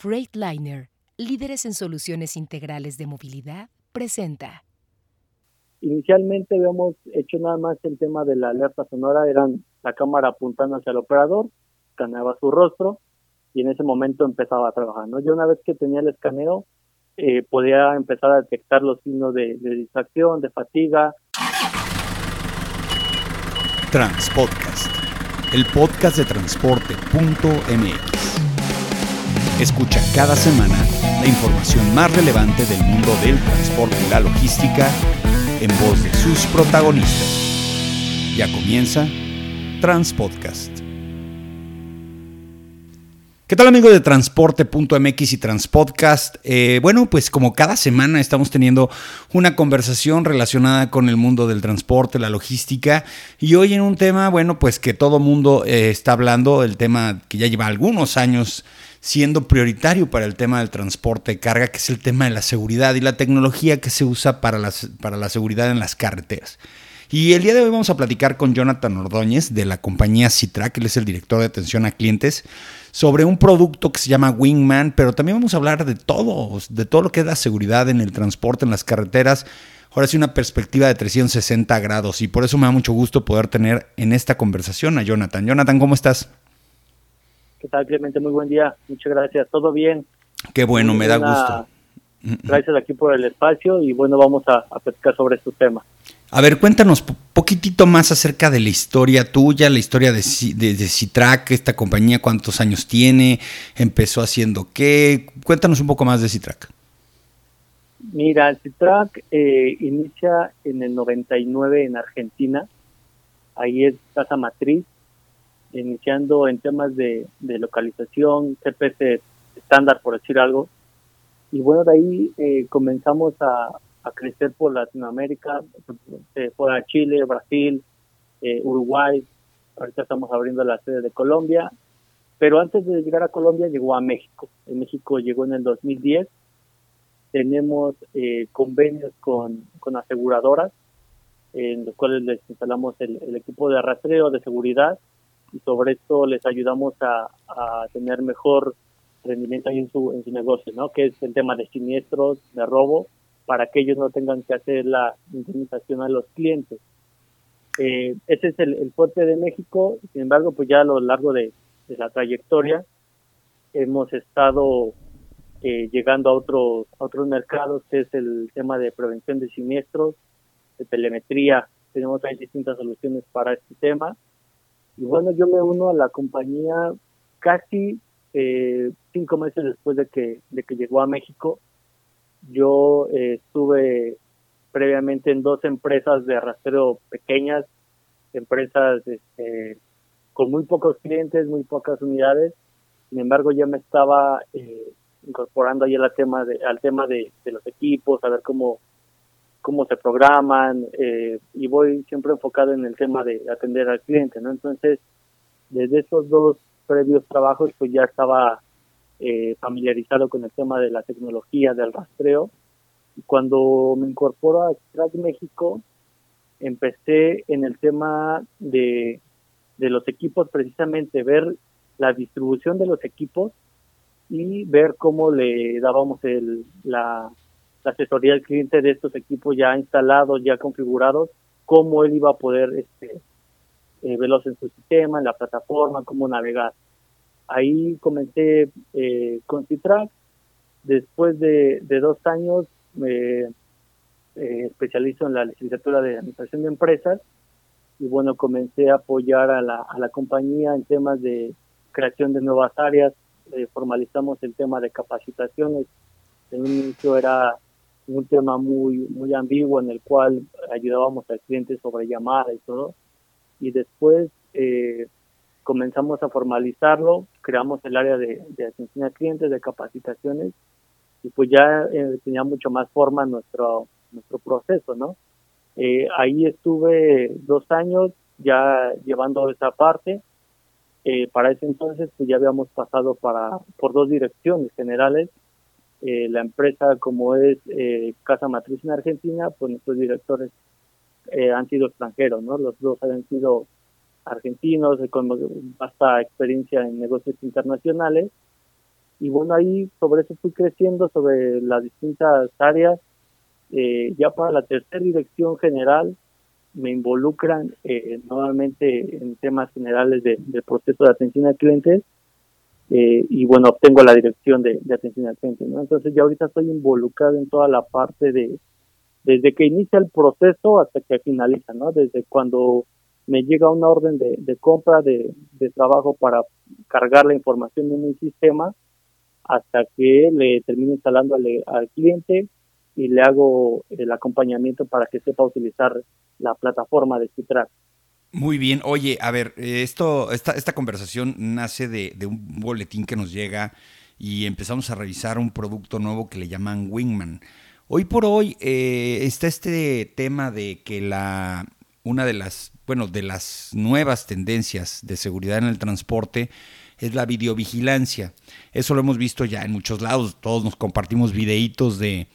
Freightliner, líderes en soluciones integrales de movilidad, presenta. Inicialmente habíamos hecho nada más el tema de la alerta sonora, eran la cámara apuntando hacia el operador, escaneaba su rostro y en ese momento empezaba a trabajar. ¿no? Yo una vez que tenía el escaneo, eh, podía empezar a detectar los signos de, de distracción, de fatiga. Transpodcast, el podcast de transporte.mx. Escucha cada semana la información más relevante del mundo del transporte y la logística en voz de sus protagonistas. Ya comienza Transpodcast. ¿Qué tal amigos de transporte.mx y Transpodcast? Eh, bueno, pues como cada semana estamos teniendo una conversación relacionada con el mundo del transporte, la logística y hoy en un tema, bueno, pues que todo mundo eh, está hablando, el tema que ya lleva algunos años siendo prioritario para el tema del transporte de carga, que es el tema de la seguridad y la tecnología que se usa para, para la seguridad en las carreteras. Y el día de hoy vamos a platicar con Jonathan Ordóñez de la compañía Citrac, él es el director de atención a clientes, sobre un producto que se llama Wingman, pero también vamos a hablar de todo, de todo lo que es la seguridad en el transporte, en las carreteras. Ahora sí, una perspectiva de 360 grados y por eso me da mucho gusto poder tener en esta conversación a Jonathan. Jonathan, ¿cómo estás? ¿Qué tal, Clemente? Muy buen día. Muchas gracias. ¿Todo bien? Qué bueno, me da gusto. Gracias aquí por el espacio y bueno, vamos a, a platicar sobre este tema. A ver, cuéntanos un poquitito más acerca de la historia tuya, la historia de, de, de, Citrac, esta compañía, cuántos años tiene, empezó haciendo qué. Cuéntanos un poco más de Citrac. Mira, Citrac eh, inicia en el 99 en Argentina. Ahí es casa matriz iniciando en temas de, localización, GPS estándar, por decir algo. Y bueno, de ahí eh, comenzamos a, crecer por Latinoamérica, eh, por Chile, Brasil, eh, Uruguay. Ahorita estamos abriendo la sede de Colombia. Pero antes de llegar a Colombia, llegó a México. En México llegó en el 2010. Tenemos convenios con, aseguradoras, en los cuales les instalamos el equipo de rastreo de seguridad y sobre esto les ayudamos a, tener mejor rendimiento ahí en su, en su negocio, ¿no? Que es el tema de siniestros, de robo, para que ellos no tengan que hacer la indemnización a los clientes. Eh, ese es el, fuerte de México, sin embargo, pues ya a lo largo de, la trayectoria hemos estado eh, llegando a otros, a otros mercados, es el tema de prevención de siniestros, de telemetría, tenemos ahí distintas soluciones para este tema y bueno, yo me uno a la compañía casi eh, cinco meses después de que, de que llegó a México. Yo eh, estuve previamente en dos empresas de rastreo pequeñas, empresas este, con muy pocos clientes, muy pocas unidades. Sin embargo, ya me estaba eh, incorporando ahí al tema de, al tema de, de los equipos, a ver cómo cómo se programan eh, y voy siempre enfocado en el tema de atender al cliente, ¿no? Entonces, desde esos dos previos trabajos, pues ya estaba eh, familiarizado con el tema de la tecnología, del rastreo. Y cuando me incorporo a Track México, empecé en el tema de, de los equipos, precisamente ver la distribución de los equipos y ver cómo le dábamos el, la, la asesoría al cliente de estos equipos ya instalados, ya configurados, cómo él iba a poder este, eh, en su sistema, en la plataforma, cómo navegar. Ahí comencé eh, con Citrac. Después de, dos años me eh, especializo en la licenciatura de Administración de Empresas y bueno, comencé a apoyar a la, a la compañía en temas de creación de nuevas áreas, eh, formalizamos el tema de capacitaciones. En un inicio era un tema muy muy ambiguo en el cual ayudábamos al cliente sobre llamada y todo. Y después eh, comenzamos a formalizarlo creamos el área de, atención a clientes de capacitaciones y pues ya eh, tenía mucho más forma nuestro nuestro proceso no eh, ahí estuve dos años ya llevando esa parte. Para ese entonces pues ya habíamos pasado para por dos direcciones generales eh, la empresa como es eh, Casa Matriz en Argentina, pues nuestros directores eh, han sido extranjeros, ¿no? Los dos han sido argentinos, con vasta experiencia en negocios internacionales. y bueno, ahí sobre eso fui creciendo, sobre las distintas áreas. Eh, ya para la tercera dirección general me involucran eh, nuevamente en temas generales de, proceso de atención al cliente eh, y bueno, obtengo la dirección de, atención al cliente. ¿no? Entonces ya ahorita estoy involucrado en toda la parte de, desde que inicia el proceso hasta que finaliza, ¿no? Desde cuando me llega una orden de, de compra de, de trabajo para cargar la información en un sistema, hasta que le termino instalando al, cliente y le hago el acompañamiento para que sepa utilizar la plataforma de Citrack. Muy bien. Oye, a ver, esto, esta, esta conversación nace de, un boletín que nos llega y empezamos a revisar un producto nuevo que le llaman Wingman. Hoy por hoy eh, está este tema de que la una de las bueno de las nuevas tendencias de seguridad en el transporte es la videovigilancia. Eso lo hemos visto ya en muchos lados, todos nos compartimos videitos de,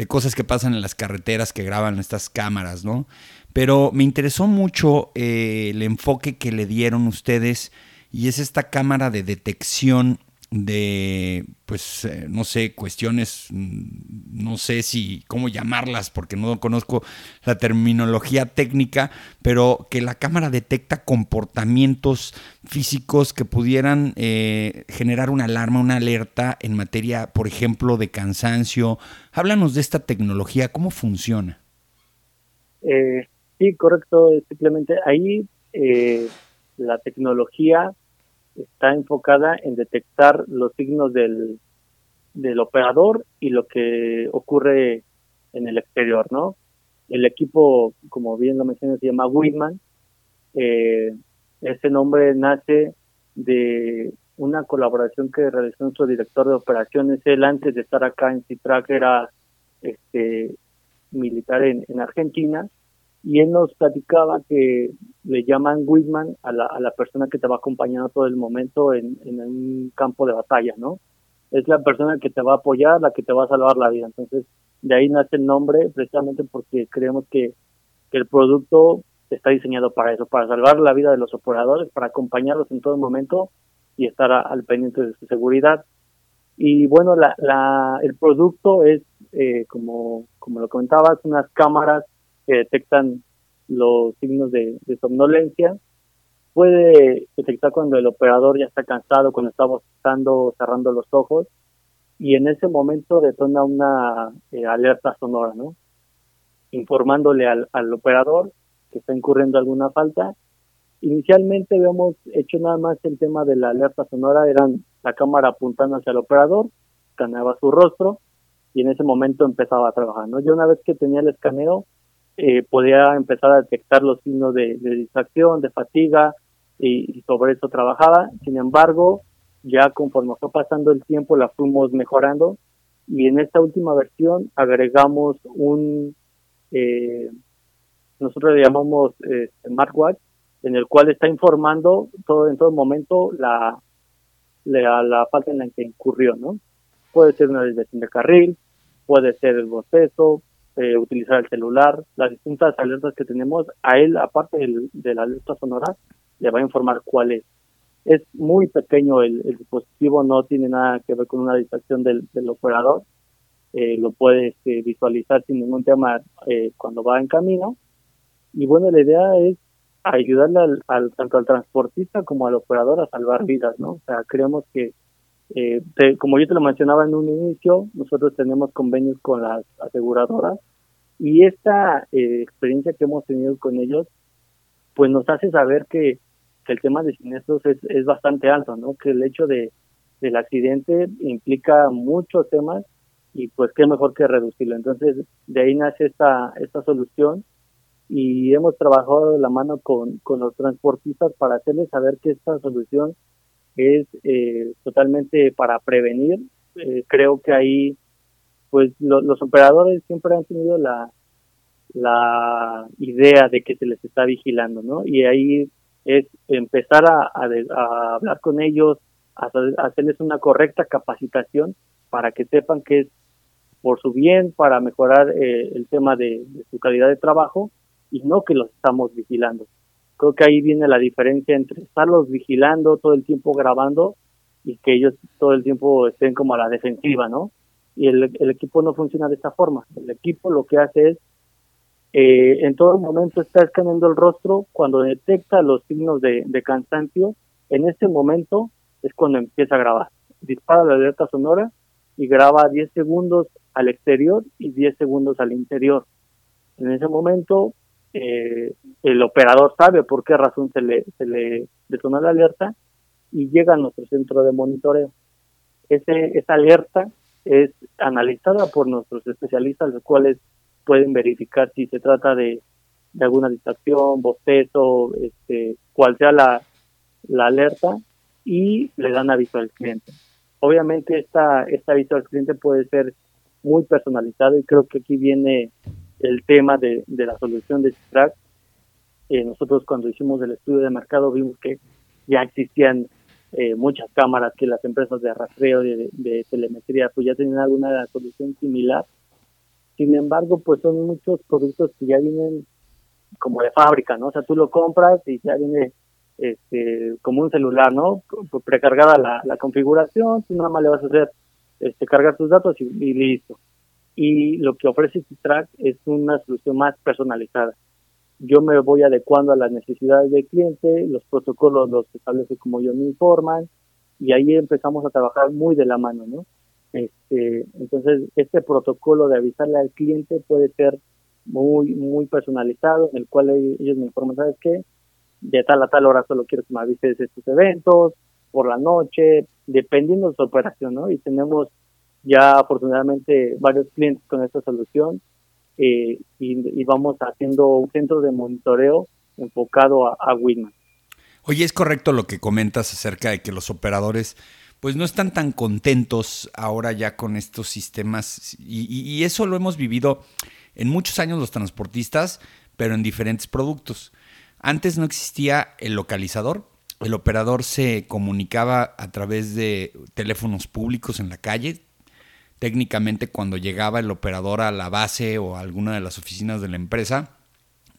de cosas que pasan en las carreteras que graban estas cámaras, ¿no? Pero me interesó mucho eh, el enfoque que le dieron ustedes y es esta cámara de detección de, pues, eh, no sé, cuestiones, mm, no sé si, cómo llamarlas, porque no conozco la terminología técnica, pero que la cámara detecta comportamientos físicos que pudieran eh, generar una alarma, una alerta en materia, por ejemplo, de cansancio. Háblanos de esta tecnología, ¿cómo funciona? Eh, sí, correcto, simplemente ahí la tecnología está enfocada en detectar los signos del, del operador y lo que ocurre en el exterior, ¿no? El equipo, como bien lo mencioné, se llama Whitman. Eh, ese nombre nace de una colaboración que realizó nuestro director de operaciones. Él antes de estar acá en Citrac era este, militar en Argentina y él nos platicaba que le llaman Whitman a la, a la persona que te va acompañando todo el momento en, en un campo de batalla, ¿no? Es la persona que te va a apoyar, la que te va a salvar la vida. Entonces, de ahí nace el nombre precisamente porque creemos que, que el producto está diseñado para eso, para salvar la vida de los operadores, para acompañarlos en todo momento y estar al pendiente de su seguridad. Y bueno, la, la, el producto es, eh, como, como lo comentabas, unas cámaras que detectan los signos de, somnolencia. Puede detectar cuando el operador ya está cansado, cuando está bostezando, cerrando los ojos, y en ese momento detona una eh, alerta sonora, ¿no? Informándole al, operador que está incurriendo alguna falta. Inicialmente habíamos hecho nada más el tema de la alerta sonora, eran la cámara apuntando hacia el operador, escaneaba su rostro y en ese momento empezaba a trabajar, ¿no? Yo una vez que tenía el escaneo, eh, podía empezar a detectar los signos de, distracción, de fatiga, y, sobre eso trabajaba. Sin embargo, ya conforme fue pasando el tiempo, la fuimos mejorando y en esta última versión agregamos un, eh, nosotros le llamamos eh, smartwatch, en el cual está informando todo en todo momento la, la, falta en la que incurrió, ¿no? Puede ser una desviación de carril, puede ser el boceto, eh, utilizar el celular, las distintas alertas que tenemos, a él, aparte de la alerta sonora, le va a informar cuál es. Es muy pequeño el, dispositivo, no tiene nada que ver con una distracción del, operador, eh, lo puede este, visualizar sin ningún tema eh, cuando va en camino. Y bueno, la idea es ayudarle al, tanto al transportista como al operador a salvar vidas, ¿no? O sea, creemos que eh, como yo te lo mencionaba en un inicio, nosotros tenemos convenios con las aseguradoras y esta eh, experiencia que hemos tenido con ellos, pues nos hace saber que, el tema de siniestros es, es bastante alto, ¿no? Que el hecho de del accidente implica muchos temas y pues qué mejor que reducirlo. Entonces, de ahí nace esta, esta solución y hemos trabajado de la mano con, con los transportistas para hacerles saber que esta solución es eh, totalmente para prevenir. Eh, creo que ahí, pues los operadores siempre han tenido la, la idea de que se les está vigilando, ¿no? Y ahí es empezar a, hablar con ellos, a, hacerles una correcta capacitación para que sepan que es por su bien, para mejorar eh, el tema de su calidad de trabajo y no que los estamos vigilando. Creo que ahí viene la diferencia entre estarlos vigilando todo el tiempo grabando y que ellos todo el tiempo estén como a la defensiva, ¿no? Y el, el equipo no funciona de esta forma. El equipo lo que hace es, eh, en todo momento está escaneando el rostro, cuando detecta los signos de, de cansancio, en ese momento es cuando empieza a grabar. Dispara la alerta sonora y graba 10 segundos al exterior y 10 segundos al interior. En ese momento, eh, el operador sabe por qué razón se le, se le detona la alerta y llega a nuestro centro de monitoreo. Ese, esa alerta es analizada por nuestros especialistas, los cuales pueden verificar si se trata de, de alguna distracción, bostezo, este, cual sea la, la alerta, y le dan aviso al cliente. Obviamente esta, este aviso al cliente puede ser muy personalizado y creo que aquí viene el tema de, de la solución de Track. Eh, nosotros cuando hicimos el estudio de mercado vimos que ya existían eh, muchas cámaras que las empresas de rastreo de, de, telemetría pues ya tenían alguna solución similar. Sin embargo, pues son muchos productos que ya vienen como de fábrica, ¿no? O sea, tú lo compras y ya viene este, como un celular, ¿no? Precargada la, la configuración, tú nada más le vas a hacer este, cargar tus datos y listo. Y lo que ofrece Track es una solución más personalizada. Yo me voy adecuando a las necesidades del cliente, los protocolos los establece como yo me informan, y ahí empezamos a trabajar muy de la mano, ¿no? Este, entonces, este protocolo de avisarle al cliente puede ser muy, muy personalizado, en el cual ellos me informan, ¿sabes qué? de tal a tal hora solo quiero que me avises estos eventos, por la noche, dependiendo de su operación, ¿no? Y tenemos ya afortunadamente varios clientes con esta solución eh, y, vamos haciendo un centro de monitoreo enfocado a, a Winman. Oye, es correcto lo que comentas acerca de que los operadores pues no están tan contentos ahora ya con estos sistemas y, y eso lo hemos vivido en muchos años los transportistas, pero en diferentes productos. Antes no existía el localizador. El operador se comunicaba a través de teléfonos públicos en la calle. Técnicamente cuando llegaba el operador a la base o a alguna de las oficinas de la empresa,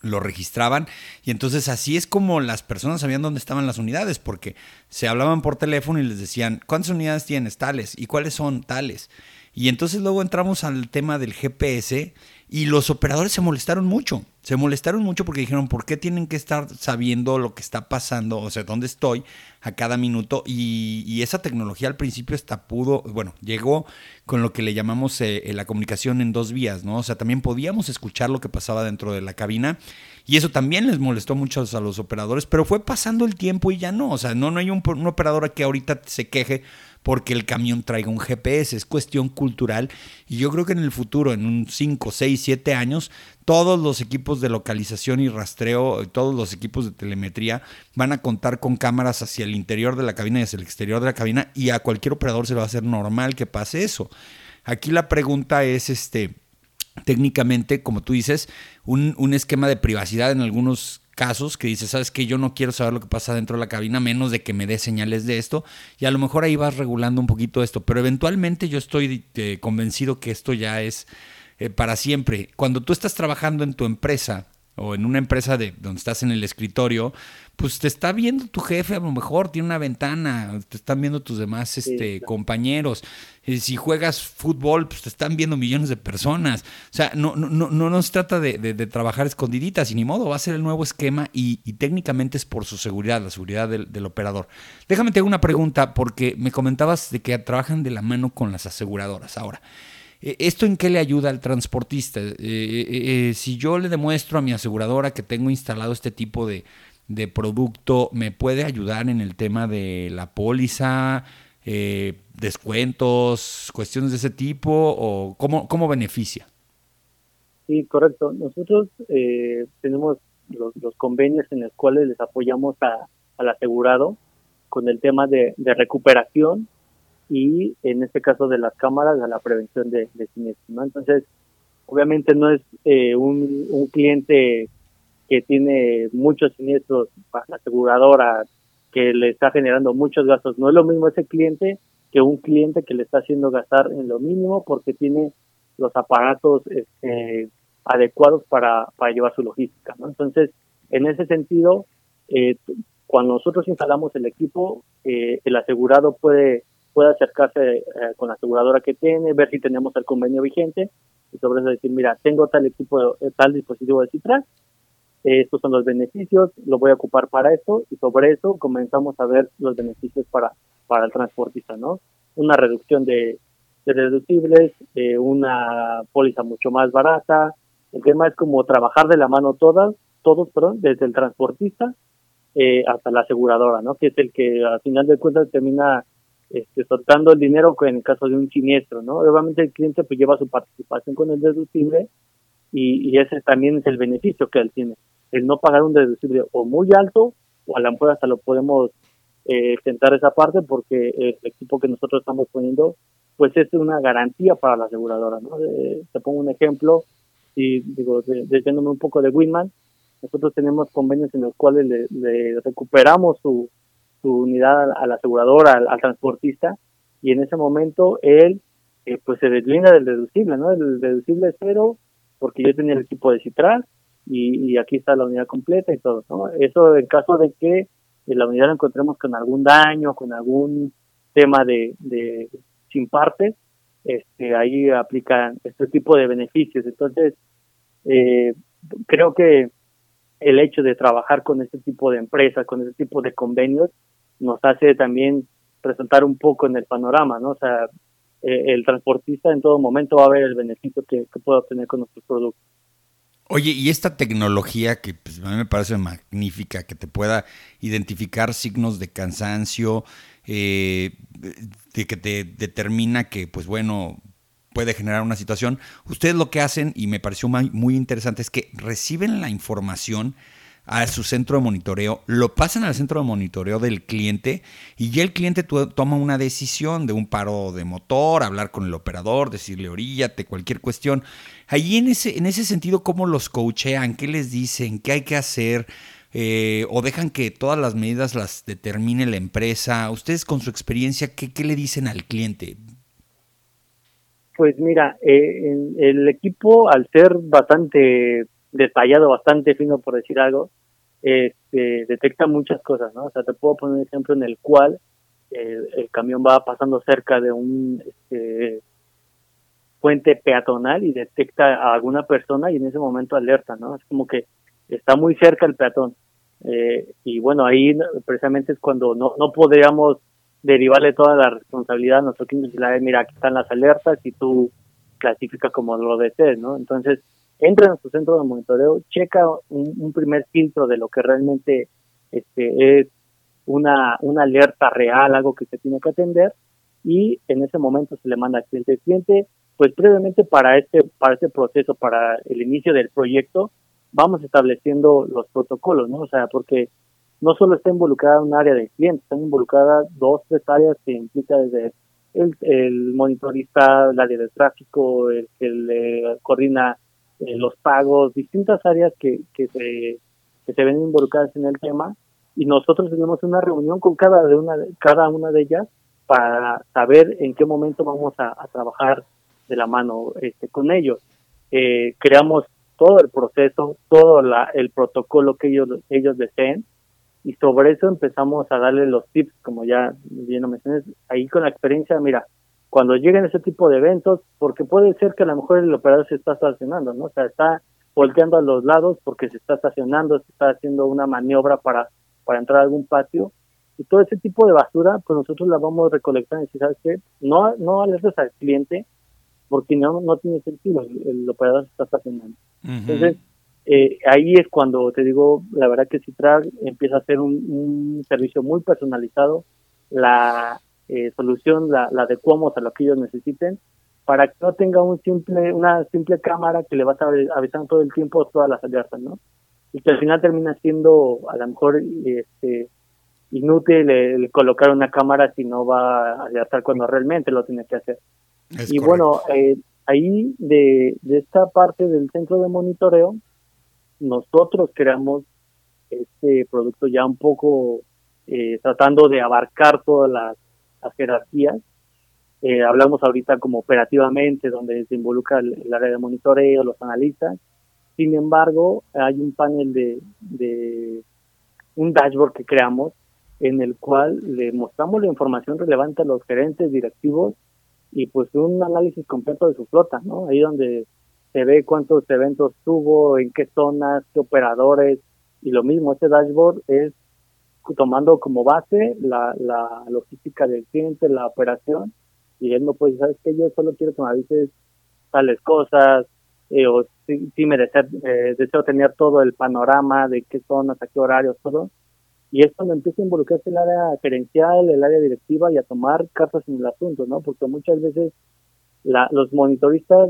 lo registraban y entonces así es como las personas sabían dónde estaban las unidades porque se hablaban por teléfono y les decían, ¿cuántas unidades tienes? Tales. ¿Y cuáles son? Tales. Y entonces luego entramos al tema del GPS y los operadores se molestaron mucho. Se molestaron mucho porque dijeron, ¿por qué tienen que estar sabiendo lo que está pasando? O sea, dónde estoy a cada minuto. Y, esa tecnología al principio hasta pudo, bueno, llegó con lo que le llamamos eh, la comunicación en dos vías, ¿no? O sea, también podíamos escuchar lo que pasaba dentro de la cabina. Y eso también les molestó mucho a los operadores, pero fue pasando el tiempo y ya no. O sea, no, no hay un, un operador que ahorita se queje porque el camión traiga un GPS, es cuestión cultural y yo creo que en el futuro, en un 5, 6, 7 años, todos los equipos de localización y rastreo, todos los equipos de telemetría van a contar con cámaras hacia el interior de la cabina y hacia el exterior de la cabina y a cualquier operador se le va a hacer normal que pase eso. Aquí la pregunta es este técnicamente, como tú dices, un, un, esquema de privacidad en algunos casos que dices, sabes que yo no quiero saber lo que pasa dentro de la cabina, menos de que me dé señales de esto, y a lo mejor ahí vas regulando un poquito esto, pero eventualmente yo estoy eh, convencido que esto ya es eh, para siempre. Cuando tú estás trabajando en tu empresa, o en una empresa de donde estás en el escritorio, pues te está viendo tu jefe, a lo mejor tiene una ventana, te están viendo tus demás este, compañeros. Eh, si juegas fútbol, pues te están viendo millones de personas. O sea, no, no, no, no se trata de, de, trabajar escondiditas, y ni modo, va a ser el nuevo esquema y, y técnicamente es por su seguridad, la seguridad del, del, operador. Déjame te hago una pregunta, porque me comentabas de que trabajan de la mano con las aseguradoras. Ahora, ¿Esto en qué le ayuda al transportista? Eh, eh, si yo le demuestro a mi aseguradora que tengo instalado este tipo de, producto, ¿me puede ayudar en el tema de la póliza, descuentos, cuestiones de ese tipo? ¿O cómo, cómo beneficia? Sí, correcto. Nosotros tenemos los, convenios en los cuales les apoyamos al asegurado con el tema de, de recuperación y en este caso de las cámaras a la prevención de, siniestros. ¿no? Entonces, obviamente no es eh, un, un, cliente que tiene muchos siniestros para la aseguradora que le está generando muchos gastos. No es lo mismo ese cliente que un cliente que le está haciendo gastar en lo mínimo porque tiene los aparatos este, adecuados para, para llevar su logística. ¿no? Entonces, en ese sentido, eh, cuando nosotros instalamos el equipo, eh, el asegurado puede, puede acercarse eh, con la aseguradora que tiene, ver si tenemos el convenio vigente y sobre eso decir, mira, tengo tal equipo, tal dispositivo de Citral, estos son los beneficios, lo voy a ocupar para esto y sobre eso comenzamos a ver los beneficios para, para el transportista, ¿no? Una reducción de, de deducibles, eh, una póliza mucho más barata. El tema es como trabajar de la mano todas, todos, perdón, desde el transportista eh, hasta la aseguradora, ¿no? Que es el que al final de cuentas termina este, soltando el dinero en el caso de un siniestro, ¿no? Obviamente el cliente pues lleva su participación con el deducible y, ese también es el beneficio que él tiene, el no pagar un deducible o muy alto o a la mejor hasta lo podemos eh, esa parte porque el equipo que nosotros estamos poniendo pues es una garantía para la aseguradora. ¿no? te pongo un ejemplo, y digo, desviándome un poco de Winman, nosotros tenemos convenios en los cuales le, recuperamos su, su unidad a la aseguradora, al, transportista, y en ese momento él eh, pues se deslinda del deducible, ¿no? El deducible es cero, porque yo tenía el equipo de Citral, y, aquí está la unidad completa y todo, ¿no? Eso en caso de que la unidad la encontremos con algún daño, con algún tema de, de sin partes, este, ahí aplican este tipo de beneficios. Entonces, eh, creo que el hecho de trabajar con este tipo de empresas, con este tipo de convenios, nos hace también presentar un poco en el panorama, ¿no? O sea, eh, el transportista en todo momento va a ver el beneficio que, que puede obtener con nuestros productos. Oye, y esta tecnología que pues, a mí me parece magnífica, que te pueda identificar signos de cansancio, eh, de que te determina que, pues bueno, puede generar una situación. Ustedes lo que hacen, y me pareció muy interesante, es que reciben la información a su centro de monitoreo, lo pasan al centro de monitoreo del cliente y ya el cliente toma una decisión de un paro de motor, hablar con el operador, decirle oríllate, cualquier cuestión. Allí en ese, en ese sentido, ¿cómo los coachean? ¿Qué les dicen? ¿Qué hay que hacer? Eh, o dejan que todas las medidas las determine la empresa. Ustedes con su experiencia, ¿qué, qué le dicen al cliente? Pues mira, eh, el equipo al ser bastante detallado, bastante fino por decir algo, este, detecta muchas cosas, ¿no? O sea, te puedo poner un ejemplo en el cual el camión va pasando cerca de un este, puente peatonal y detecta a alguna persona y en ese momento alerta, ¿no? Es como que está muy cerca el peatón. Eh, y bueno, ahí precisamente es cuando no, no podríamos derivarle toda la responsabilidad a y mira, aquí están las alertas y tú clasificas como lo desees, ¿no? Entonces, entra en su centro de monitoreo, checa un, primer filtro de lo que realmente este, es una, una alerta real, algo que se tiene que atender, y en ese momento se le manda al cliente. El cliente, pues previamente para este, para este proceso, para el inicio del proyecto, vamos estableciendo los protocolos, ¿no? O sea, porque no solo está involucrada un área de cliente, están involucradas dos, tres áreas que implica desde el, el monitorista, el área de tráfico, el que le coordina eh, los pagos, distintas áreas que, que, se, que se ven involucradas en el tema y nosotros tenemos una reunión con cada, de una, cada una de ellas para saber en qué momento vamos a, trabajar de la mano este, con ellos. Eh, creamos todo el proceso, todo la, el protocolo que ellos, ellos deseen y sobre eso empezamos a darle los tips, como ya bien lo mencioné, ahí con la experiencia, mira, cuando lleguen ese tipo de eventos, porque puede ser que a lo mejor el operador se está estacionando, ¿no? O sea, está volteando a los lados porque se está estacionando, se está haciendo una maniobra para, para entrar a algún patio. Y todo ese tipo de basura, pues nosotros la vamos recolectando y decir, ¿sabes qué? No, no alertes al cliente porque no, no tiene sentido, el, operador se está estacionando. Entonces, eh, ahí es cuando te digo, la verdad que Citral empieza a ser un, un servicio muy personalizado. La, eh, solución la, adecuamos a lo que ellos necesiten para que no tenga un simple una simple cámara que le va a estar avisando todo el tiempo todas las alertas, ¿no? Y que al final termina siendo a lo mejor este inútil el, colocar una cámara si no va a alertar cuando realmente lo tiene que hacer. y bueno, eh, ahí de, de esta parte del centro de monitoreo, nosotros creamos este producto ya un poco eh, tratando de abarcar todas las las jerarquías. Eh, hablamos ahorita como operativamente, donde se involucra el, área de monitoreo, los analistas. Sin embargo, hay un panel de, de, un dashboard que creamos en el cual le mostramos la información relevante a los gerentes directivos y pues un análisis completo de su flota, ¿no? Ahí donde se ve cuántos eventos tuvo, en qué zonas, qué operadores, y lo mismo, este dashboard es tomando como base la, la logística del cliente, la operación, y él no puede decir, ¿sabes qué? Yo solo quiero que me avises tales cosas, eh, o si, me deseo, eh, deseo tener todo el panorama de qué zonas, a qué horarios, todo. Y es cuando empieza a involucrarse el área gerencial, el área directiva y a tomar cartas en el asunto, ¿no? Porque muchas veces la, los monitoristas,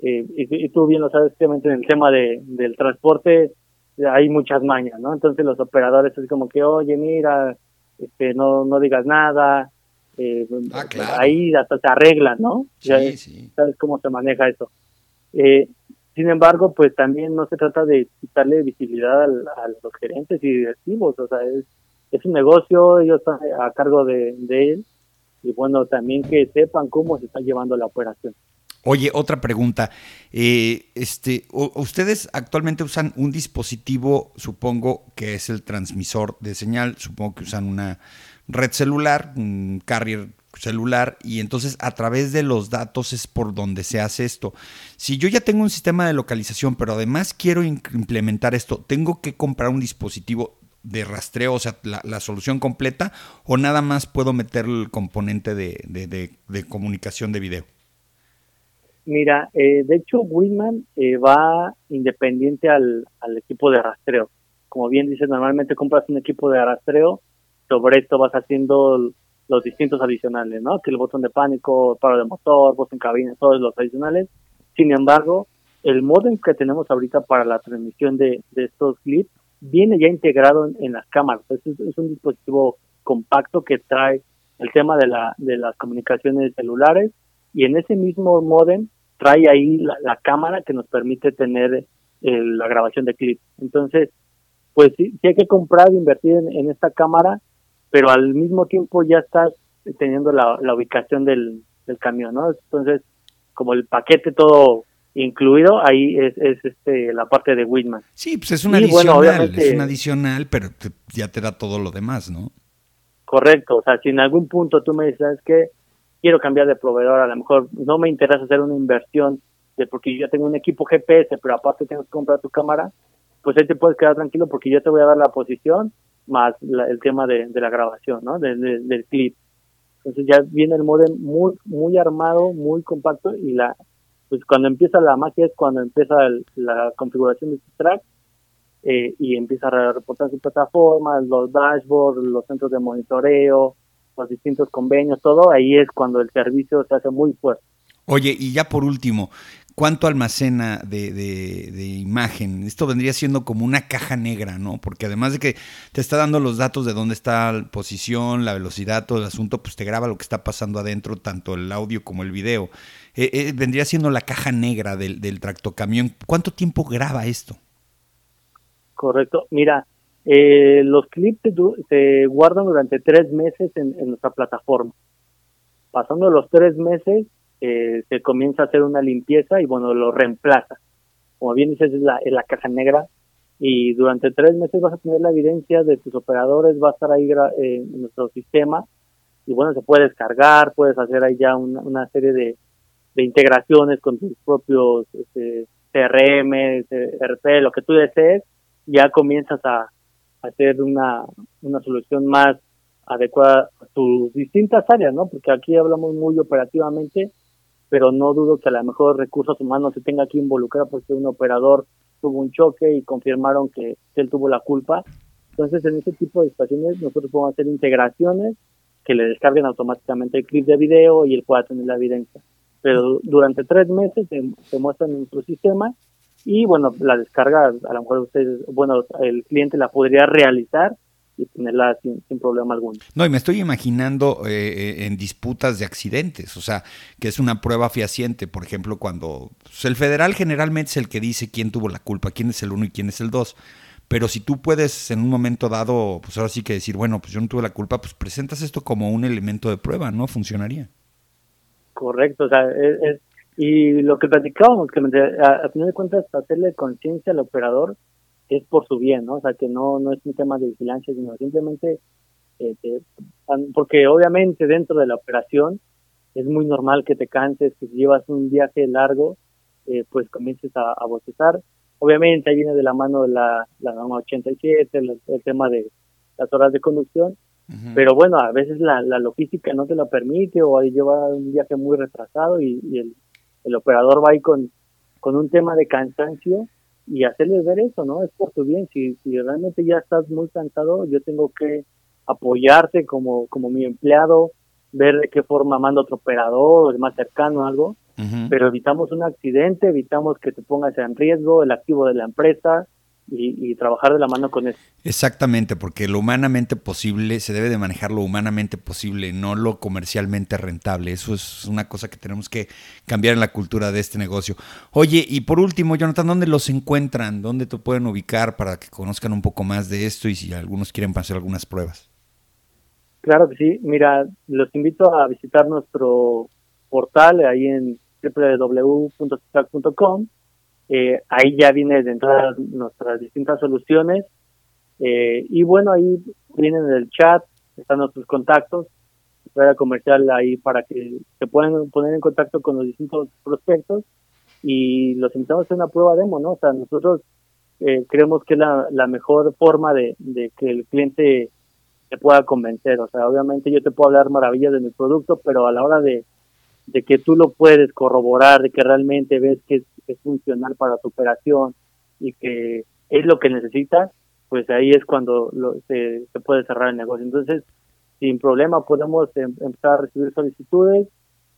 eh, y, tú bien lo sabes, en el tema de, del transporte, hay muchas mañas, ¿no? Entonces los operadores es como que, oye, mira, este, no, no digas nada, eh, ah, ahí hasta se arreglan, ¿no? Sí, sí. ¿Sabes cómo se maneja eso? Eh, sin embargo, pues también no se trata de quitarle visibilidad a los gerentes y directivos, o sea, es, es un negocio, ellos están a cargo de, de él, y bueno, también que sepan cómo se está llevando la operación. Oye, otra pregunta. Eh, este, ustedes actualmente usan un dispositivo, supongo que es el transmisor de señal, supongo que usan una red celular, un carrier celular, y entonces a través de los datos es por donde se hace esto. Si yo ya tengo un sistema de localización, pero además quiero implementar esto, ¿tengo que comprar un dispositivo de rastreo, o sea, la, solución completa, o nada más puedo meter el componente de comunicación de video? Mira, eh, de hecho, Whitman eh, va independiente al, al equipo de rastreo. Como bien dices, normalmente compras un equipo de rastreo, sobre esto vas haciendo los distintos adicionales, ¿no? Que el botón de pánico, paro de motor, en cabina, todos los adicionales. Sin embargo, el modem que tenemos ahorita para la transmisión de, de estos clips viene ya integrado en, las cámaras. Es, es, un dispositivo compacto que trae el tema de, la, de las comunicaciones celulares y en ese mismo modem trae ahí la, cámara que nos permite tener eh, la grabación de clip. Entonces, pues sí, hay que comprar, invertir en, esta cámara, pero al mismo tiempo ya estás teniendo la, ubicación del, camión, ¿no? Entonces, como el paquete todo incluido, ahí es, este la parte de Whitman. Sí, pues es un adicional, es un adicional, pero ya te da todo lo demás, ¿no? Correcto, o sea, si en algún punto tú me dices que quiero cambiar de proveedor, a lo mejor no me interesa hacer una inversión de porque yo tengo un equipo GPS, pero aparte tengo que comprar tu cámara, pues ahí te puedes quedar tranquilo porque yo te voy a dar la posición más el tema de, la grabación, ¿no? del clip. Entonces ya viene el modem muy muy armado, muy compacto y la pues cuando empieza la magia es cuando empieza la configuración de tu track eh, y empieza a reportar su plataforma, los dashboards, los centros de monitoreo, los distintos convenios, todo, ahí es cuando el servicio se hace muy fuerte. Oye, y ya por último, ¿cuánto almacena de, de, imagen? Esto vendría siendo como una caja negra, ¿no? Porque además de que te está dando los datos de dónde está la posición, la velocidad, todo el asunto, pues te graba lo que está pasando adentro, tanto el audio como el video. Eh, eh, vendría siendo la caja negra del, del tractocamión. ¿Cuánto tiempo graba esto? Correcto. Mira, eh, los clips se, guardan durante tres meses en, nuestra plataforma. Pasando los tres meses, eh, se comienza a hacer una limpieza y bueno, lo reemplaza. Como bien dices, es la, la caja negra y durante tres meses vas a tener la evidencia de tus operadores, va a estar ahí en nuestro sistema y bueno, se puede descargar, puedes hacer ahí ya una, serie de, de, integraciones con tus propios este, CRM, RP, lo que tú desees, ya comienzas a, hacer una, una solución más adecuada a tus distintas áreas, ¿no? Porque aquí hablamos muy operativamente, pero no dudo que a lo mejor recursos humanos se tenga que involucrar porque un operador tuvo un choque y confirmaron que él tuvo la culpa. Entonces, en ese tipo de situaciones, nosotros podemos hacer integraciones que le descarguen automáticamente el clip de video y él pueda tener la evidencia. Pero durante tres meses se, se muestra en nuestro sistema y bueno, la descarga, a lo mejor ustedes, bueno, el cliente la podría realizar y tenerla sin, problema alguno. No, y me estoy imaginando eh, eh, en disputas de accidentes, o sea, que es una prueba fehaciente, por ejemplo, cuando pues, el federal generalmente es el que dice quién tuvo la culpa, quién es el uno y quién es el dos. Pero si tú puedes en un momento dado, pues ahora sí que decir, bueno, pues yo no tuve la culpa, pues presentas esto como un elemento de prueba, ¿no? Funcionaría. Correcto, o sea, es y lo que platicábamos, que a, final de cuentas, hacerle conciencia al operador es por su bien, ¿no? O sea, que no, no es un tema de vigilancia, sino simplemente, eh, porque obviamente dentro de la operación es muy normal que te canses, que si llevas un viaje largo, eh, pues comiences a, a, bostezar. Obviamente ahí viene de la mano la, la norma 87, el, el tema de las horas de conducción, pero bueno, a veces la, la, logística no te lo permite o ahí lleva un viaje muy retrasado y, y el, el, operador va ahí con, con un tema de cansancio y hacerles ver eso, ¿no? Es por tu bien. Si, si realmente ya estás muy cansado, yo tengo que apoyarte como, como mi empleado, ver de qué forma mando otro operador, el más cercano, algo, pero evitamos un accidente, evitamos que te pongas en riesgo el activo de la empresa y, trabajar de la mano con eso. Exactamente, porque lo humanamente posible se debe de manejar lo humanamente posible, no lo comercialmente rentable. Eso es una cosa que tenemos que cambiar en la cultura de este negocio. Oye, y por último, Jonathan, ¿dónde los encuentran? ¿Dónde te pueden ubicar para que conozcan un poco más de esto y si algunos quieren hacer algunas pruebas? Claro que sí. Mira, los invito a visitar nuestro portal ahí en www.citrac.com. Eh, ahí ya viene de entrada nuestras distintas soluciones. Eh, y bueno, ahí vienen el chat, están nuestros contactos, fuera comercial ahí para que se puedan poner en contacto con los distintos prospectos y los invitamos a una prueba demo, ¿no? O sea, nosotros eh, creemos que es la, la mejor forma de, de que el cliente te pueda convencer. O sea, obviamente yo te puedo hablar maravillas de mi producto, pero a la hora de, de que tú lo puedes corroborar, de que realmente ves que es, funcional para tu operación y que es lo que necesitas, pues ahí es cuando lo, se, puede cerrar el negocio. Entonces, sin problema podemos em, empezar a recibir solicitudes,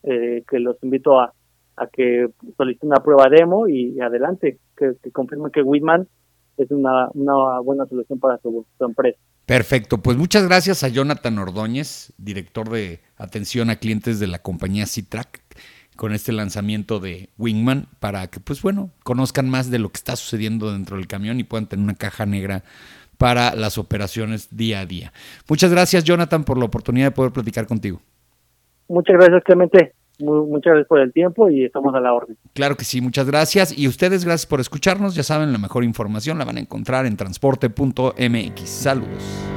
eh, que los invito a, a que soliciten una prueba demo y, adelante, que, que confirmen que Whitman es una, una buena solución para su empresa. Perfecto, pues muchas gracias a Jonathan Ordóñez, director de atención a clientes de la compañía Citrac, con este lanzamiento de Wingman, para que, pues bueno, conozcan más de lo que está sucediendo dentro del camión y puedan tener una caja negra para las operaciones día a día. Muchas gracias, Jonathan, por la oportunidad de poder platicar contigo. Muchas gracias, Clemente muchas gracias por el tiempo y estamos a la orden. Claro que sí, muchas gracias. Y ustedes, gracias por escucharnos. Ya saben, la mejor información la van a encontrar en transporte.mx. Saludos.